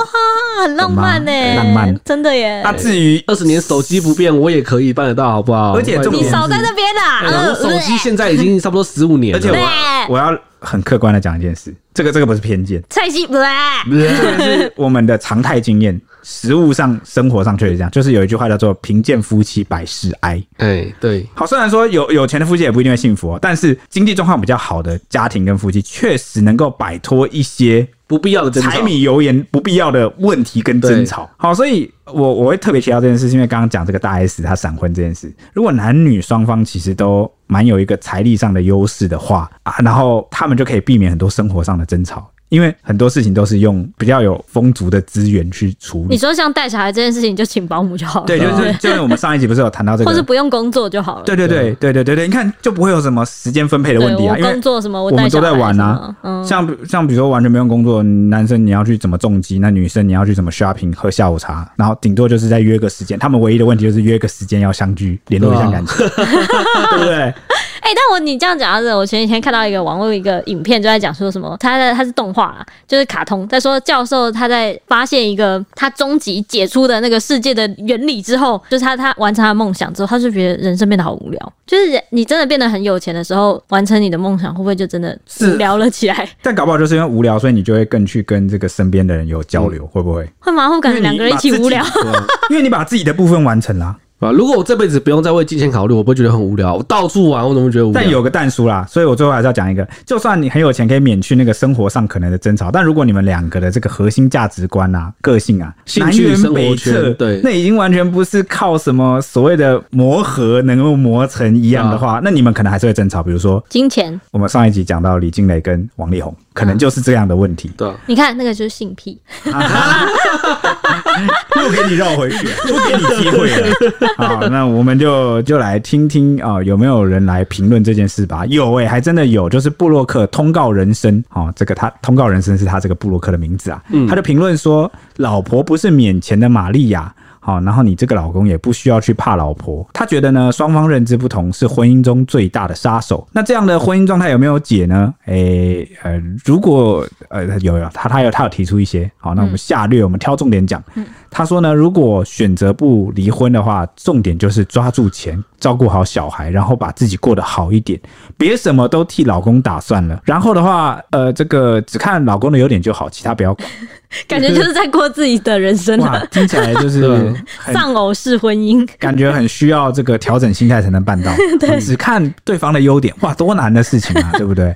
很浪漫呢，浪漫，真的耶。那至于二十年手机不变，我也可以办得到，好不好？而且你少在那边啦，手机现在已经差不多十五年了。而且我我要很客观的讲一件事，这个这个不是偏见，蔡西不是，是我们的常态经验。实物上、生活上确实这样，就是有一句话叫做“贫贱夫妻百事哀”。哎，对。好，虽然说有有钱的夫妻也不一定会幸福哦，但是经济状况比较好的家庭跟夫妻，确实能够摆脱一些不必要的争柴米油盐、不必要的问题跟争吵。好，所以我我会特别提到这件事，因为刚刚讲这个大 S 她闪婚这件事，如果男女双方其实都蛮有一个财力上的优势的话啊，然后他们就可以避免很多生活上的争吵。因为很多事情都是用比较有丰足的资源去处理。你说像带小孩这件事情，就请保姆就好了。对，就是就是我们上一集不是有谈到这个，或是不用工作就好了。对对对对对对对，你看就不会有什么时间分配的问题啊。因为工作什么，我们都在玩啊。像像比如说完全不用工作，男生你要去怎么重击，那女生你要去怎么 shopping 喝下午茶，然后顶多就是再约个时间。他们唯一的问题就是约个时间要相聚，联络一下感情，对不对？哎、欸，但我你这样讲到这，我前几天看到一个网络一个影片，就在讲说什么，他的他是动画啊，就是卡通，在说教授他在发现一个他终极解出的那个世界的原理之后，就是他他完成他的梦想之后，他就觉得人生变得好无聊。就是你真的变得很有钱的时候，完成你的梦想，会不会就真的无聊了起来？但搞不好就是因为无聊，所以你就会更去跟这个身边的人有交流，嗯、会不会？会吗？会感觉两个人一起无聊，因为你把自己的部分完成了。啊！如果我这辈子不用再为金钱考虑，我不会觉得很无聊。我到处玩，我怎么会觉得无聊？但有个蛋叔啦，所以我最后还是要讲一个：就算你很有钱，可以免去那个生活上可能的争吵，但如果你们两个的这个核心价值观啊、个性啊、兴趣、生活圈，对，那已经完全不是靠什么所谓的磨合能够磨成一样的话，啊、那你们可能还是会争吵。比如说金钱，我们上一集讲到李靓蕾跟王力宏，可能就是这样的问题。对，你看那个就是性癖。又给你绕回去，又给你机会了。好，那我们就就来听听啊，有没有人来评论这件事吧？有诶、欸，还真的有，就是布洛克通告人生哦，这个他通告人生是他这个布洛克的名字啊。嗯，他的评论说，老婆不是免钱的玛利亚，好，然后你这个老公也不需要去怕老婆。他觉得呢，双方认知不同是婚姻中最大的杀手。那这样的婚姻状态有没有解呢？诶、欸，呃，如果呃有有，他他有他有提出一些。好，那我们下略，我们挑重点讲。嗯他说呢，如果选择不离婚的话，重点就是抓住钱，照顾好小孩，然后把自己过得好一点，别什么都替老公打算了。然后的话，呃，这个只看老公的优点就好，其他不要管。感觉就是在过自己的人生哇，听起来就是 丧偶式婚姻，感觉很需要这个调整心态才能办到。对，只看对方的优点，哇，多难的事情啊，对不对？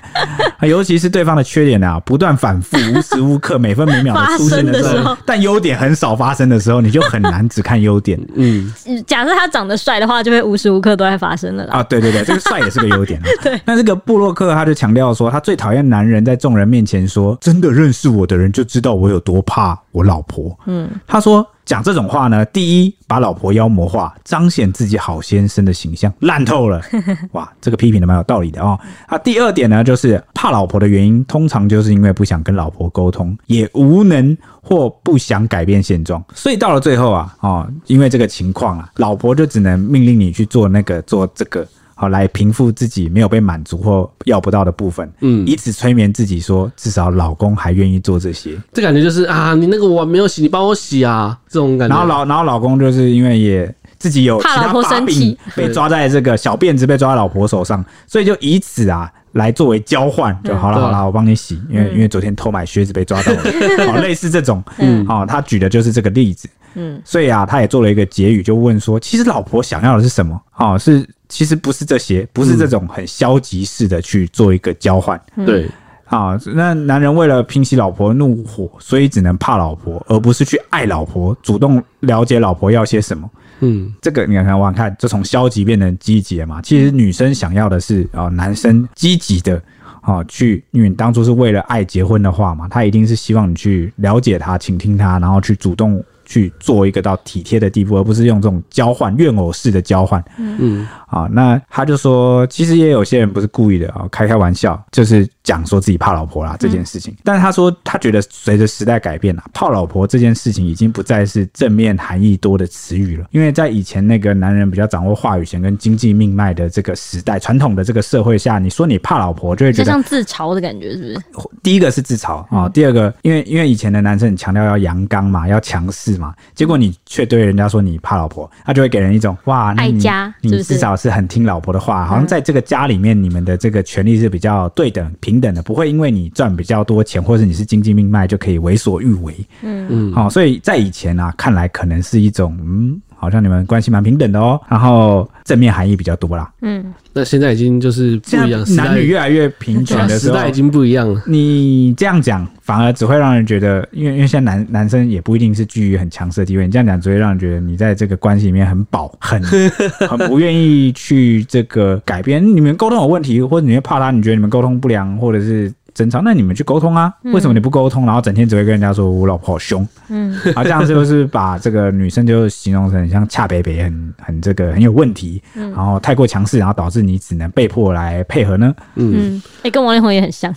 尤其是对方的缺点啊，不断反复，无时无刻、每分每秒的出现的时候，但优点很少发生的时候，你就很难只看优点。嗯，假设他长得帅的话，就会无时无刻都在发生了啊。对对对，这个帅也是个优点啊。对，那这个布洛克他就强调说，他最讨厌男人在众人面前说：“真的认识我的人就知道我有。”多怕我老婆，嗯，他说讲这种话呢，第一把老婆妖魔化，彰显自己好先生的形象，烂透了，哇，这个批评的蛮有道理的哦。啊，第二点呢，就是怕老婆的原因，通常就是因为不想跟老婆沟通，也无能或不想改变现状，所以到了最后啊，哦，因为这个情况啊，老婆就只能命令你去做那个做这个。好，来平复自己没有被满足或要不到的部分，嗯，以此催眠自己说，至少老公还愿意做这些。这感觉就是啊，你那个碗没有洗，你帮我洗啊，这种感觉。然后老，然后老公就是因为也自己有其他把柄被抓在这个小辫子被抓在老婆手上，所以就以此啊来作为交换就好了。好了，我帮你洗，因为因为昨天偷买靴子被抓到了，好，类似这种，嗯，好，他举的就是这个例子，嗯，所以啊，他也做了一个结语，就问说，其实老婆想要的是什么？哦，是。其实不是这些，不是这种很消极式的去做一个交换。嗯、对啊，那男人为了平息老婆怒火，所以只能怕老婆，而不是去爱老婆，主动了解老婆要些什么。嗯，这个你看看，我看就从消极变成积极了嘛。其实女生想要的是啊，男生积极的啊去，因为你当初是为了爱结婚的话嘛，他一定是希望你去了解他、倾听他，然后去主动。去做一个到体贴的地步，而不是用这种交换怨偶式的交换。嗯，啊，那他就说，其实也有些人不是故意的啊，开开玩笑，就是讲说自己怕老婆啦这件事情。但是他说，他觉得随着时代改变啊，怕老婆这件事情已经不再是正面含义多的词语了。因为在以前那个男人比较掌握话语权跟经济命脉的这个时代，传统的这个社会下，你说你怕老婆，就会觉得像自嘲的感觉，是不是？第一个是自嘲啊，第二个，因为因为以前的男生很强调要阳刚嘛，要强势嘛。结果你却对人家说你怕老婆，他就会给人一种哇，爱你，你至少是很听老婆的话，好像在这个家里面，你们的这个权利是比较对等平等的，不会因为你赚比较多钱，或者你是经济命脉就可以为所欲为。嗯嗯，好，所以在以前啊，看来可能是一种嗯。好像你们关系蛮平等的哦，然后正面含义比较多啦。嗯，那现在已经就是不一样，男女越来越平权的时候，时代已经不一样了。你这样讲反而只会让人觉得，因为因为现在男男生也不一定是居于很强势的地位，你这样讲只会让人觉得你在这个关系里面很保，很 很不愿意去这个改变。你们沟通有问题，或者你会怕他，你觉得你们沟通不良，或者是。争吵，那你们去沟通啊？为什么你不沟通？然后整天只会跟人家说我老婆好凶，嗯，好像是不是把这个女生就形容成像恰北北，很很这个很有问题，然后太过强势，然后导致你只能被迫来配合呢？嗯，哎、欸，跟王力宏也很像，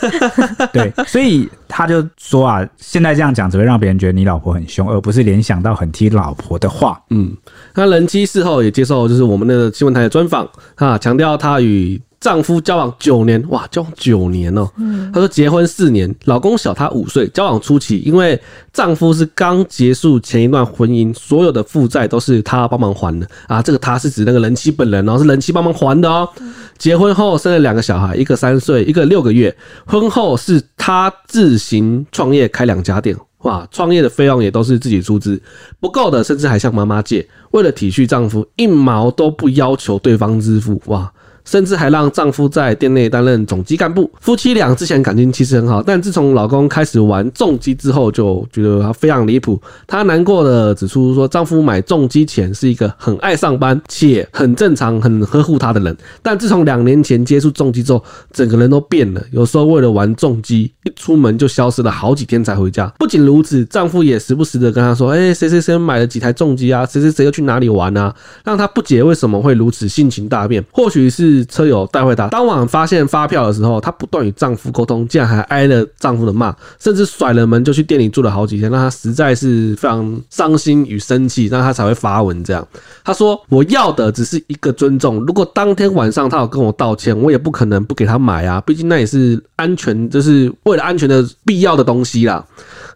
对，所以他就说啊，现在这样讲只会让别人觉得你老婆很凶，而不是联想到很听老婆的话。嗯，那人妻事后也接受就是我们的新闻台的专访啊，强调他与。丈夫交往九年，哇，交往九年哦、喔。嗯，她说结婚四年，老公小她五岁。交往初期，因为丈夫是刚结束前一段婚姻，所有的负债都是她帮忙还的啊。这个她是指那个人妻本人哦、喔，是人妻帮忙还的哦、喔。结婚后生了两个小孩，一个三岁，一个六个月。婚后是她自行创业开两家店，哇，创业的费用也都是自己出资，不够的甚至还向妈妈借。为了体恤丈夫，一毛都不要求对方支付，哇。甚至还让丈夫在店内担任总机干部。夫妻俩之前感情其实很好，但自从老公开始玩重机之后，就觉得他非常离谱。她难过的指出说，丈夫买重机前是一个很爱上班且很正常、很呵护她的人，但自从两年前接触重机之后，整个人都变了。有时候为了玩重机，一出门就消失了好几天才回家。不仅如此，丈夫也时不时的跟她说：“哎，谁谁谁买了几台重机啊？谁谁谁又去哪里玩啊？”让她不解为什么会如此性情大变。或许是。车友带坏她。当晚发现发票的时候，她不断与丈夫沟通，竟然还挨了丈夫的骂，甚至甩了门就去店里住了好几天，让她实在是非常伤心与生气，让她才会发文这样。她说：“我要的只是一个尊重，如果当天晚上她有跟我道歉，我也不可能不给她买啊，毕竟那也是安全，就是为了安全的必要的东西啦。”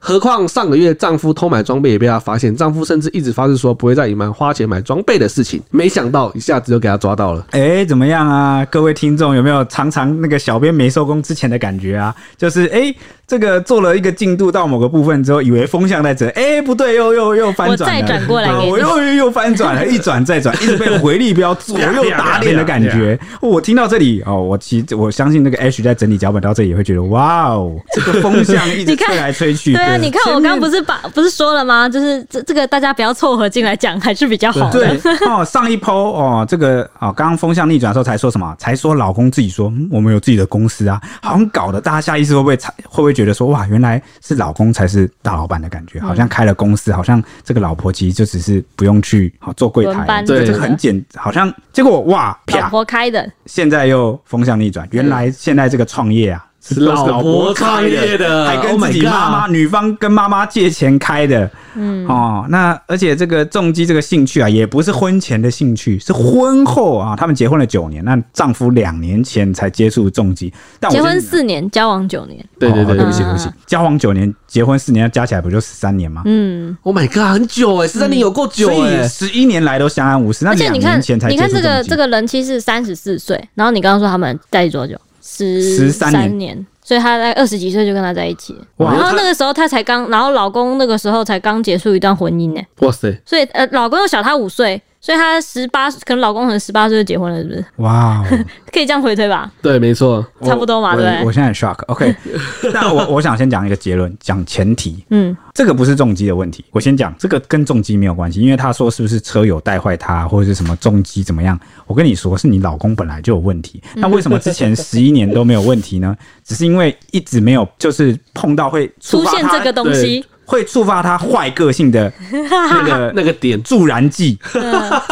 何况上个月丈夫偷买装备也被她发现，丈夫甚至一直发誓说不会再隐瞒花钱买装备的事情，没想到一下子就给她抓到了。哎、怎么样啊？各位听众有没有常常那个小编没收工之前的感觉啊？就是哎。这个做了一个进度到某个部分之后，以为风向在这，哎，不对，又又又翻转了，再转过来，我又又又翻转了，一转再转，一直被回力镖左右打脸的感觉。我听到这里哦，我其实我相信那个 H 在整理脚本到这里也会觉得，哇哦，这个风向一直吹来吹去。对啊，你看我刚刚不是把不是说了吗？就是这这个大家不要凑合进来讲，还是比较好的。对哦，上一波哦，这个哦，刚刚风向逆转的时候才说什么？才说老公自己说，嗯，我们有自己的公司啊，好像搞得大家下意识会不会才会不会觉得说，哇，原来。是老公才是大老板的感觉，好像开了公司，好像这个老婆其实就只是不用去好做柜台，对，这个很简，好像结果哇，老婆开的，现在又风向逆转，原来现在这个创业啊。是老婆创业的，还跟自己妈妈、女方跟妈妈借钱开的，嗯哦，那而且这个重击这个兴趣啊，也不是婚前的兴趣，是婚后啊，他们结婚了九年，那丈夫两年前才接触重击，但结婚四年，交往九年，对对对，对不起对不起，交往九年，结婚四年，加起来不就十三年吗？嗯，Oh my god，很久哎，十三年有够久哎，十一年来都相安无事，那两年前才接触，你看这个这个人妻是三十四岁，然后你刚刚说他们在一起多久？十三年，所以他在二十几岁就跟他在一起，然后那个时候他才刚，然后老公那个时候才刚结束一段婚姻呢。哇塞！所以呃，老公又小他五岁。所以她十八，可能老公可能十八岁就结婚了，是不是？哇 Wow，可以这样回推吧？对，没错，差不多嘛，对不对？我现在很 shock。OK，那我我想先讲一个结论，讲前提。嗯，这个不是重击的问题。我先讲这个跟重击没有关系，因为他说是不是车友带坏他，或者是什么重击怎么样？我跟你说，是你老公本来就有问题。那为什么之前十一年都没有问题呢？只是因为一直没有，就是碰到会出现这个东西。会触发他坏个性的那个 那个点助燃剂、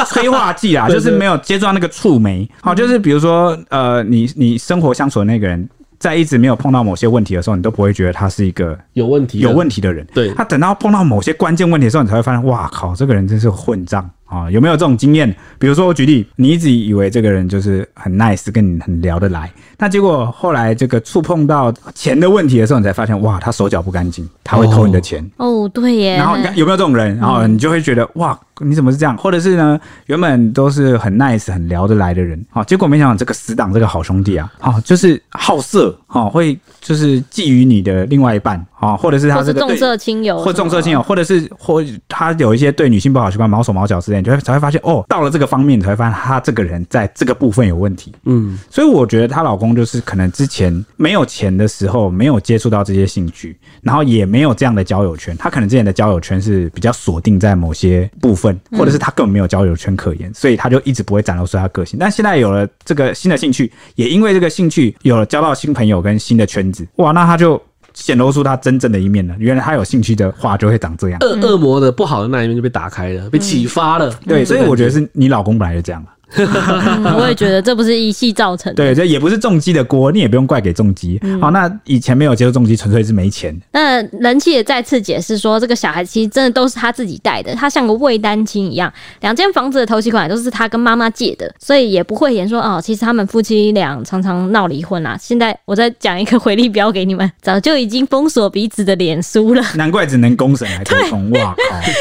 催化剂啊，就是没有接触到那个触媒。好，就是比如说，呃，你你生活相处的那个人，在一直没有碰到某些问题的时候，你都不会觉得他是一个有问题有问题的人。对，他等到碰到某些关键问题的时候，你才会发现，哇靠，这个人真是混账。啊、哦，有没有这种经验？比如说，我举例，你一直以为这个人就是很 nice，跟你很聊得来，那结果后来这个触碰到钱的问题的时候，你才发现，哇，他手脚不干净，他会偷你的钱。哦，哦，对耶。然后你看有没有这种人？然后你就会觉得，嗯、哇，你怎么是这样？或者是呢，原本都是很 nice、很聊得来的人，啊、哦，结果没想到这个死党，这个好兄弟啊，啊、哦，就是好色，啊、哦，会就是觊觎你的另外一半。啊，或者是他这个重色轻友，或重色轻友，或者是或他有一些对女性不好习惯，毛手毛脚之类，你就会才会发现哦，到了这个方面，你才会发现他这个人在这个部分有问题。嗯，所以我觉得她老公就是可能之前没有钱的时候，没有接触到这些兴趣，然后也没有这样的交友圈，他可能之前的交友圈是比较锁定在某些部分，或者是他根本没有交友圈可言，所以他就一直不会展露出他个性。但现在有了这个新的兴趣，也因为这个兴趣有了交到新朋友跟新的圈子，哇，那他就。显露出他真正的一面了。原来他有兴趣的话，就会长这样。恶恶魔的不好的那一面就被打开了，被启发了。对，所以我觉得是你老公本来就这样。嗯、我也觉得这不是一气造成的，对，这也不是重机的锅，你也不用怪给重机。嗯、好，那以前没有接受重机，纯粹是没钱。那人气也再次解释说，这个小孩其实真的都是他自己带的，他像个未单亲一样，两间房子的头期款都是他跟妈妈借的，所以也不会言说哦，其实他们夫妻俩常常闹离婚啊。现在我再讲一个回力标给你们，早就已经封锁彼此的脸书了，难怪只能公审来沟通。哇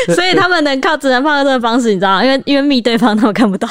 靠！所以他们能靠只能靠这个方式，你知道吗？因为因为密对方他们看不到。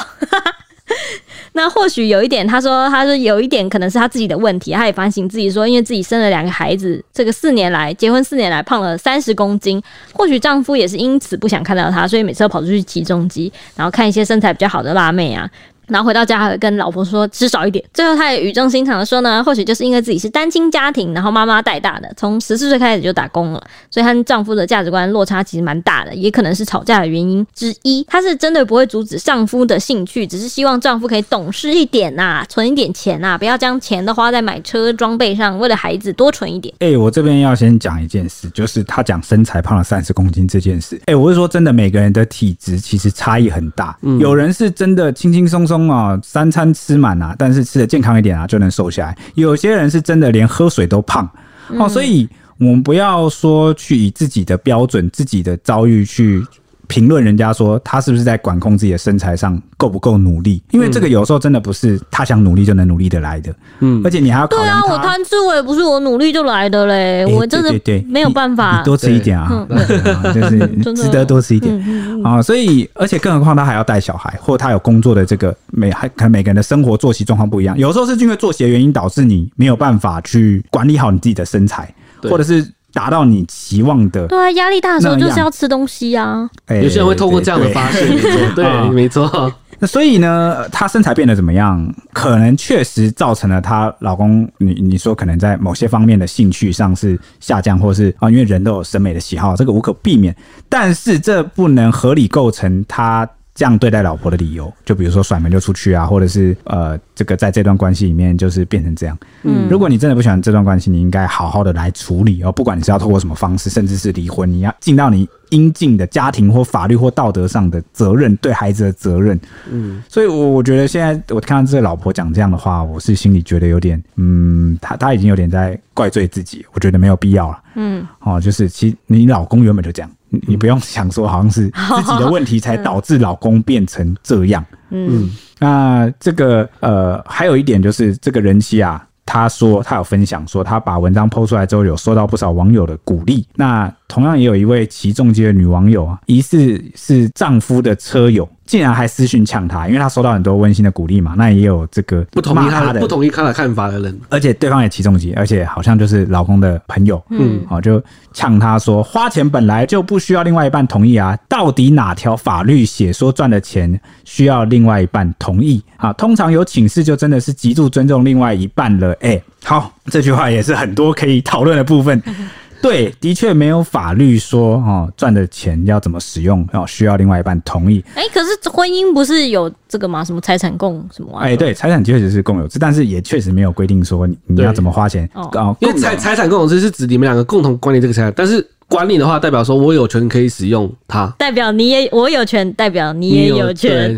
那或许有一点，他说，他说有一点可能是他自己的问题，他也反省自己说，因为自己生了两个孩子，这个四年来结婚四年来胖了三十公斤，或许丈夫也是因此不想看到她，所以每次都跑出去骑重机，然后看一些身材比较好的辣妹啊。然后回到家还会跟老婆说吃少一点。最后他也语重心长的说呢，或许就是因为自己是单亲家庭，然后妈妈带大的，从十四岁开始就打工了，所以和丈夫的价值观落差其实蛮大的，也可能是吵架的原因之一。她是真的不会阻止丈夫的兴趣，只是希望丈夫可以懂事一点呐、啊，存一点钱呐、啊，不要将钱都花在买车装备上，为了孩子多存一点。哎、欸，我这边要先讲一件事，就是她讲身材胖了三十公斤这件事。哎、欸，我是说真的，每个人的体质其实差异很大，嗯、有人是真的轻轻松松。中啊，三餐吃满啊，但是吃的健康一点啊，就能瘦下来。有些人是真的连喝水都胖哦，所以我们不要说去以自己的标准、自己的遭遇去。评论人家说他是不是在管控自己的身材上够不够努力？因为这个有时候真的不是他想努力就能努力的来的。嗯，而且你还要考。对啊，我贪吃我也不是我努力就来的嘞，欸、我真的没有办法。多吃一点啊，就是 值得多吃一点啊。所以，而且更何况他还要带小孩，或他有工作的这个每还可能每个人的生活作息状况不一样。有时候是因为作息的原因导致你没有办法去管理好你自己的身材，或者是。达到你期望的，对啊，压力大的时候就是要吃东西啊。有些人会透过这样的发现，对，没错。那所以呢，她身材变得怎么样？可能确实造成了她老公，你你说可能在某些方面的兴趣上是下降，或是啊，因为人都有审美的喜好，这个无可避免。但是这不能合理构成他。这样对待老婆的理由，就比如说甩门就出去啊，或者是呃，这个在这段关系里面就是变成这样。嗯，如果你真的不喜欢这段关系，你应该好好的来处理哦，不管你是要透过什么方式，甚至是离婚，你要尽到你应尽的家庭或法律或道德上的责任，对孩子的责任。嗯，所以我我觉得现在我看到这个老婆讲这样的话，我是心里觉得有点，嗯，他他已经有点在怪罪自己，我觉得没有必要了。嗯，哦，就是其实你老公原本就这样。你不用想说，好像是 自己的问题才导致老公变成这样。嗯，那这个呃，还有一点就是，这个人妻啊，她说她有分享说，她把文章 PO 出来之后，有收到不少网友的鼓励。那同样也有一位骑重机的女网友啊，疑似是丈夫的车友。竟然还私讯呛他，因为她收到很多温馨的鼓励嘛。那也有这个不同意她的、不同意他的看法的人，而且对方也骑重机，而且好像就是老公的朋友，嗯，好就呛她说，花钱本来就不需要另外一半同意啊，到底哪条法律写说赚的钱需要另外一半同意啊？通常有请示就真的是极度尊重另外一半了。哎、欸，好，这句话也是很多可以讨论的部分。对，的确没有法律说哦，赚的钱要怎么使用哦，需要另外一半同意。哎，可是婚姻不是有这个吗？什么财产共什么？哎，对，财产确实是共有制，但是也确实没有规定说你，你要怎么花钱哦。因为财财产共有制是指你们两个共同管理这个财产，但是。管理的话，代表说我有权可以使用它，代表你也我有权，代表你也有权。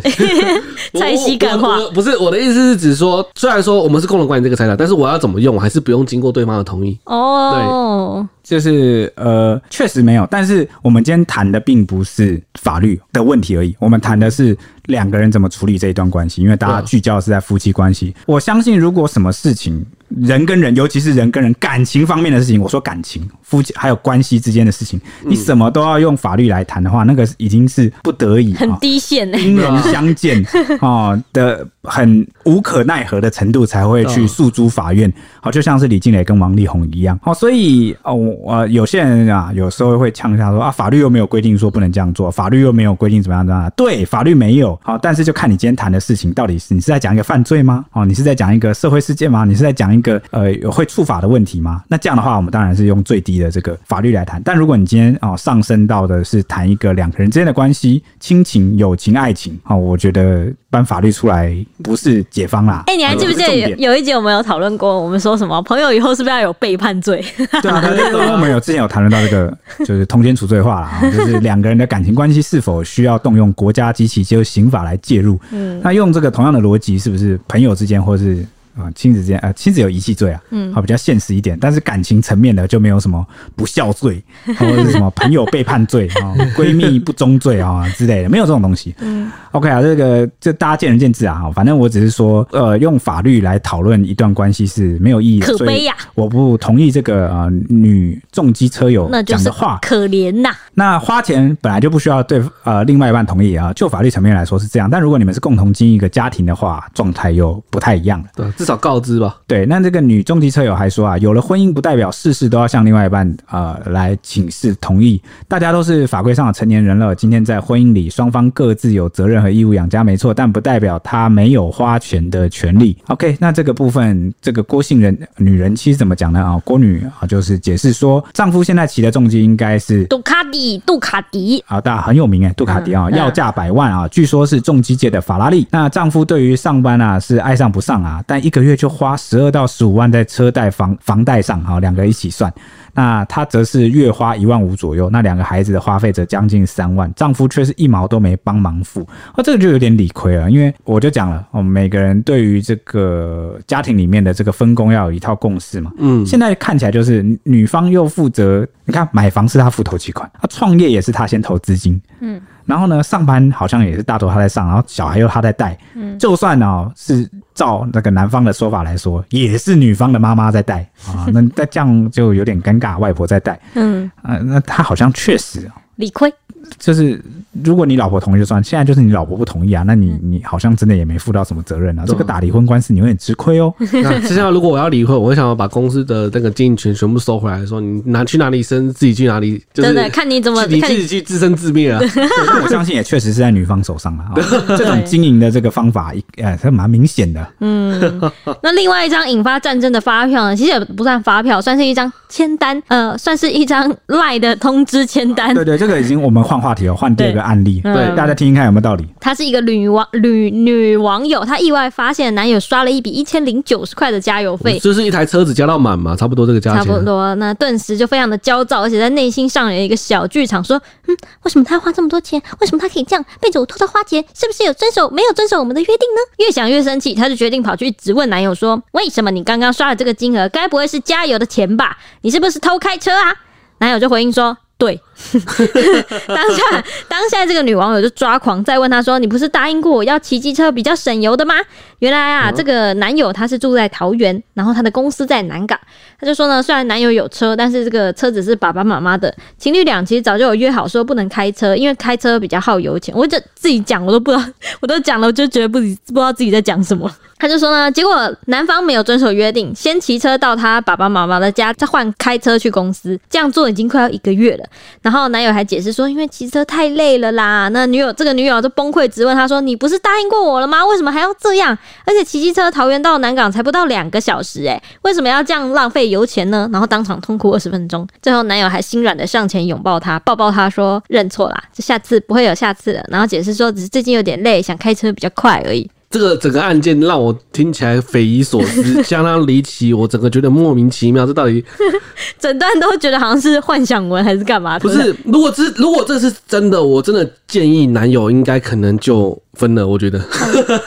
蔡 西感化不是我的意思是指说，虽然说我们是共同管理这个财产，但是我要怎么用，我还是不用经过对方的同意。哦，对，就是呃，确实没有。但是我们今天谈的并不是法律的问题而已，我们谈的是两个人怎么处理这一段关系，因为大家聚焦的是在夫妻关系。我相信，如果什么事情。人跟人，尤其是人跟人感情方面的事情，我说感情、夫妻还有关系之间的事情，你什么都要用法律来谈的话，那个已经是不得已，很低线，兵戎相见 啊的很无可奈何的程度才会去诉诸法院。好，就像是李静蕾跟王力宏一样。好，所以哦，我有些人啊，有时候会呛一下说啊，法律又没有规定说不能这样做，法律又没有规定怎么样怎么样。对，法律没有。好，但是就看你今天谈的事情到底是你是在讲一个犯罪吗？哦，你是在讲一个社会事件吗？你是在讲一个呃会触法的问题吗？那这样的话，我们当然是用最低的这个法律来谈。但如果你今天哦上升到的是谈一个两个人之间的关系，亲情、友情、爱情，哦，我觉得搬法律出来不是解方啦。哎、欸，你还记不记得有有一集我们有讨论过，我们说。什么朋友以后是不是要有背叛罪？对啊，因为 我们有之前有谈论到这个，就是通奸除罪化啦，就是两个人的感情关系是否需要动用国家机器，就刑法来介入？嗯，那用这个同样的逻辑，是不是朋友之间或是？啊，亲子之间，呃，亲子有遗弃罪啊，嗯，好，比较现实一点，但是感情层面的就没有什么不孝罪，或者是什么朋友背叛罪啊、闺蜜不忠罪啊之类的，没有这种东西。嗯，OK 啊，这个这大家见仁见智啊，反正我只是说，呃，用法律来讨论一段关系是没有意义的，可悲呀、啊！我不同意这个呃女重机车友讲的话，可怜呐。那花钱本来就不需要对呃另外一半同意啊，就法律层面来说是这样，但如果你们是共同经营一个家庭的话，状态又不太一样了。对。少告知吧。对，那这个女重机车友还说啊，有了婚姻不代表事事都要向另外一半呃来请示同意。大家都是法规上的成年人了，今天在婚姻里，双方各自有责任和义务养家，没错，但不代表他没有花钱的权利。OK，那这个部分，这个郭姓人女人妻怎么讲呢？啊，郭女啊，就是解释说，丈夫现在骑的重机应该是杜卡迪，杜卡迪啊，大家很有名哎，杜卡迪啊，嗯、要价百万啊，据说是重机界的法拉利。那丈夫对于上班啊是爱上不上啊，但一一个月就花十二到十五万在车贷房房贷上，哈，两个一起算。那她则是月花一万五左右，那两个孩子的花费则将近三万，丈夫却是一毛都没帮忙付，那这个就有点理亏了。因为我就讲了，我们每个人对于这个家庭里面的这个分工要有一套共识嘛。嗯，现在看起来就是女方又负责，你看买房是她付头期款，她创业也是她先投资金，嗯，然后呢上班好像也是大头他在上，然后小孩又他在带，嗯，就算呢、哦、是照那个男方的说法来说，也是女方的妈妈在带。啊，那那这样就有点尴尬。外婆在带，嗯，呃，那他好像确实理亏。就是如果你老婆同意就算，现在就是你老婆不同意啊，那你你好像真的也没负到什么责任啊。这个打离婚官司你有点吃亏哦。那实际上如果我要离婚，我会想要把公司的那个经营权全部收回来，说你拿去哪里生，自己去哪里，就是、真的看你怎么你自己去自生自灭啊。我相信也确实是在女方手上了啊。这种经营的这个方法，呃，还蛮明显的。嗯，那另外一张引发战争的发票呢，其实也不算发票，算是一张签单，呃，算是一张赖的通知签单。对，对对，这个已经我们换话题哦，换第二个案例。对，对大家听听看有没有道理。她是一个女网女女网友，她意外发现男友刷了一笔一千零九十块的加油费，就是一台车子加到满嘛？差不多这个价钱。差不多，那顿时就非常的焦躁，而且在内心上演一个小剧场，说：嗯，为什么他要花这么多钱？为什么他可以这样背着我偷偷花钱？是不是有遵守没有遵守我们的约定呢？越想越生气，她就决定跑去质问男友说：为什么你刚刚刷了这个金额？该不会是加油的钱吧？你是不是偷开车啊？男友就回应说。对，当下当下这个女网友就抓狂，再问他说：“你不是答应过我要骑机车比较省油的吗？”原来啊，这个男友他是住在桃园，然后他的公司在南港。他就说呢，虽然男友有车，但是这个车子是爸爸妈妈的，情侣俩其实早就有约好说不能开车，因为开车比较耗油钱。我就自己讲，我都不知道，我都讲了，我就觉得不不知道自己在讲什么。他就说呢，结果男方没有遵守约定，先骑车到他爸爸妈妈的家，再换开车去公司，这样做已经快要一个月了。然后男友还解释说，因为骑车太累了啦。那女友这个女友就崩溃质问他说：“你不是答应过我了吗？为什么还要这样？而且骑机车桃园到南港才不到两个小时，诶，为什么要这样浪费油钱呢？”然后当场痛哭二十分钟。最后男友还心软的上前拥抱她，抱抱她说：“认错啦，这下次不会有下次了。”然后解释说，只是最近有点累，想开车比较快而已。这个整个案件让我听起来匪夷所思，相当离奇，我整个觉得莫名其妙。这到底 整段都觉得好像是幻想文还是干嘛？不是，如果这如果这是真的，我真的建议男友应该可能就分了。我觉得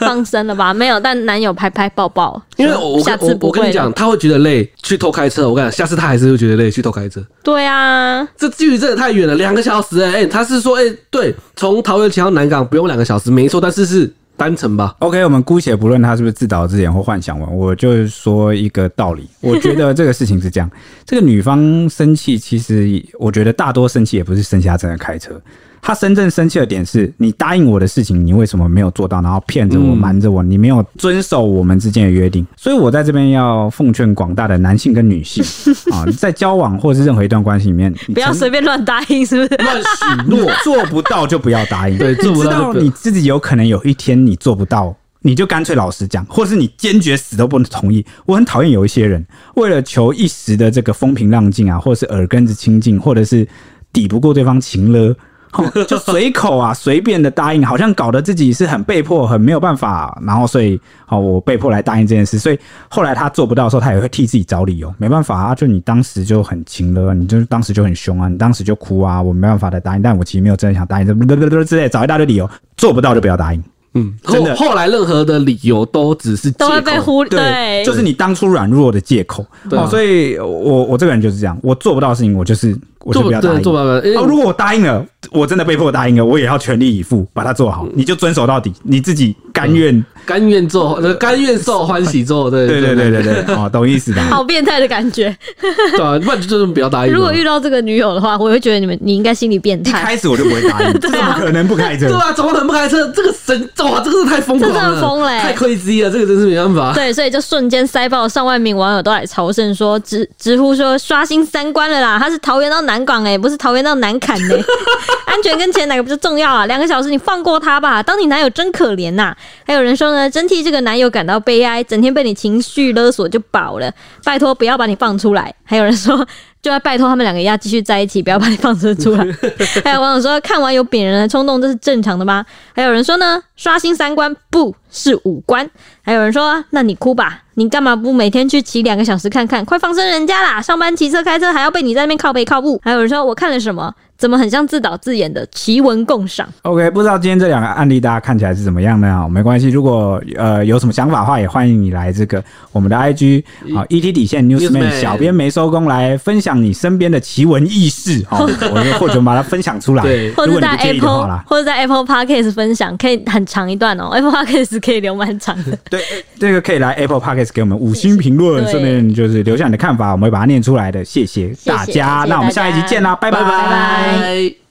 放生了吧，没有。但男友拍拍抱抱，因为我下次我我跟你讲，他会觉得累去偷开车。我跟你讲，下次他还是会觉得累去偷开车。对啊，这距离真的太远了，两个小时哎、欸，他是说哎、欸，对，从桃园骑到南港不用两个小时，没错，但是是。单程吧，OK，我们姑且不论他是不是自导自演或幻想文，我就说一个道理，我觉得这个事情是这样，这个女方生气，其实我觉得大多生气也不是生气她真的开车。他真正生气的点是你答应我的事情，你为什么没有做到？然后骗着我、瞒着我，你没有遵守我们之间的约定。所以我在这边要奉劝广大的男性跟女性啊，在交往或是任何一段关系里面，不要随便乱答应，是不是？乱许诺，做不到就不要答应。对，做不到你自己有可能有一天你做不到，你就干脆老实讲，或是你坚决死都不能同意。我很讨厌有一些人为了求一时的这个风平浪静啊，或者是耳根子清净，或者是抵不过对方情就随口啊，随便的答应，好像搞得自己是很被迫、很没有办法，然后所以，好，我被迫来答应这件事。所以后来他做不到的时候，他也会替自己找理由。没办法啊，就你当时就很情勒，你就当时就很凶啊，你当时就哭啊，我没办法来答应，但我其实没有真的想答应，这不不不之类，找一大堆理由，做不到就不要答应。嗯，真的，后来任何的理由都只是都会被忽略，对，就是你当初软弱的借口。对，所以我我这个人就是这样，我做不到的事情，我就是。我就不要答应。做不了。哦，如果我答应了，我真的被迫答应了，我也要全力以赴把它做好。你就遵守到底，你自己甘愿甘愿做，甘愿受欢喜做。对对对对对对，哦，懂意思的。好变态的感觉。对啊，不然就这么不要答应。如果遇到这个女友的话，我会觉得你们你应该心理变态。一开始我就不会答应，怎么可能不开车？对啊，怎么可能不开车？这个神哇，这个是太疯狂了，真的疯嘞，太 crazy 了，这个真是没办法。对，所以就瞬间塞爆上万名网友都来朝圣，说直直呼说刷新三观了啦！他是桃园到南港哎，不是桃。讨厌到难砍呢，安全跟钱哪个比较重要啊？两个小时你放过他吧，当你男友真可怜呐。还有人说呢，真替这个男友感到悲哀，整天被你情绪勒索就饱了，拜托不要把你放出来。还有人说。就要拜托他们两个要继续在一起，不要把你放生出来。还有网友说，看完有贬人的冲动，这是正常的吗？还有人说呢，刷新三观不是五官。还有人说，那你哭吧，你干嘛不每天去骑两个小时看看？快放生人家啦！上班骑车开车还要被你在那边靠背靠步。还有人说，我看了什么？怎么很像自导自演的奇闻共赏？OK，不知道今天这两个案例大家看起来是怎么样呢？没关系，如果呃有什么想法的话，也欢迎你来这个我们的 IG 啊，ET 底线 Newsman 小编没收工来分享你身边的奇闻异事哦，我就或者把它分享出来，对，或者在 Apple 或者在 Apple Podcast 分享，可以很长一段哦，Apple Podcast 可以留蛮长的。对，这个可以来 Apple Podcast 给我们五星评论，顺便就是留下你的看法，我们会把它念出来的。谢谢大家，那我们下一集见啦，拜拜。拜拜。拜。